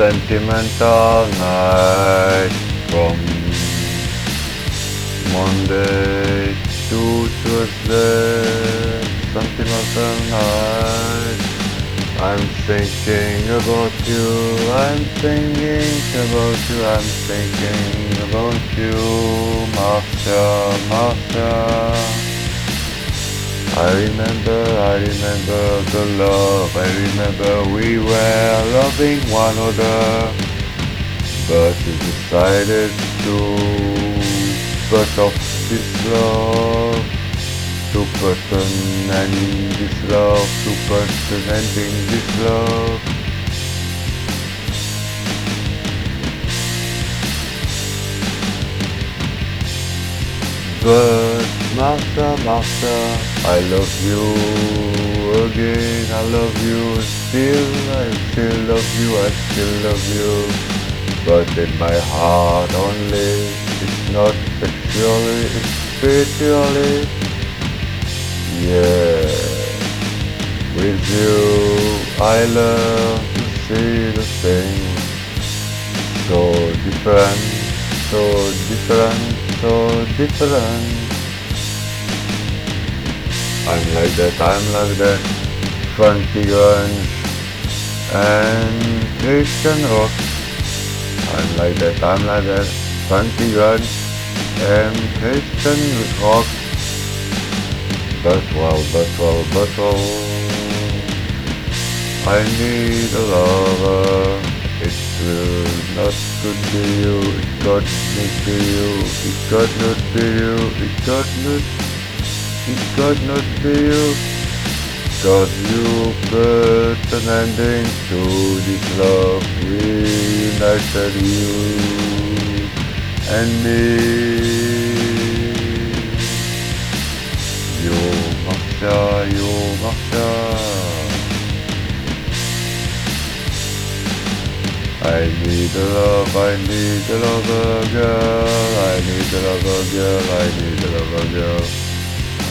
sentimental night from Monday to Tuesday. Sentimental night. I'm thinking about you. I'm thinking about you. I'm thinking about you, Marcia, Marcia. I remember, I remember the love, I remember we were loving one another, but we decided to put off this love, to an ending this love, to an ending this love. But Martha, Martha, I love you again, I love you still, I still love you, I still love you. But in my heart only, it's not sexually, it's spiritually. Yeah, with you I love to see the things so different, so different, so different. I'm like that, I'm like that. Funky grunge and Christian rock. I'm like that, I'm like that. Funky grunge and Christian rock. But well, but well. I need a lover. It will not could be you. It could not be you. It could not be you. It could not could not be you, cause you put an ending to this love reunited you and me. You're Marcia, you're Marcia. I need a love, I need a lover girl, I need a lover girl, I need a lover girl.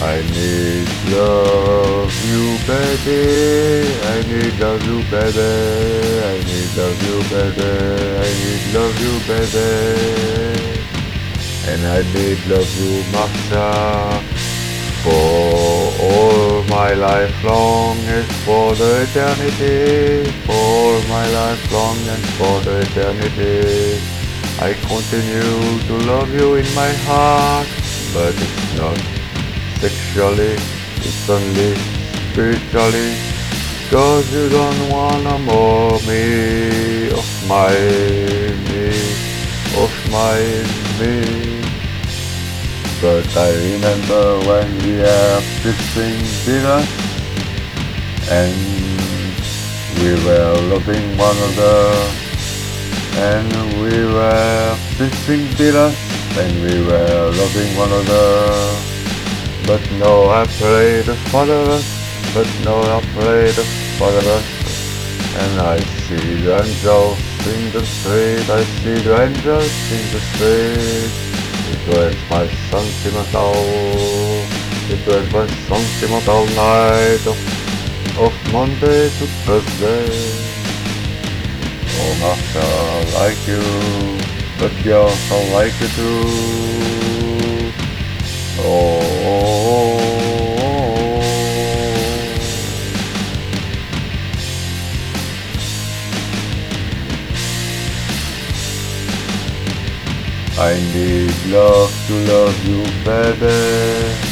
I need love you, baby. I need love you, baby. I need love you, baby. I need love you, baby. And I need love you, Marcia. For all my life long and for the eternity. For all my life long and for the eternity. I continue to love you in my heart, but it's not sexually, it's only spiritually. Cause you don't wanna more me, of my me, of my me. But I remember when we were kissing dinner and we were loving one another and we were kissing dinner and we were loving one another. But no, I pray the Father, but no, I pray the Father. And I see the angels in the street, I see the angels in the street. It was my sentimental, it was my sentimental night of, of Monday to Thursday. Oh, Martha, I like you, but girls, I like you too. Oh. I need love to love you, baby.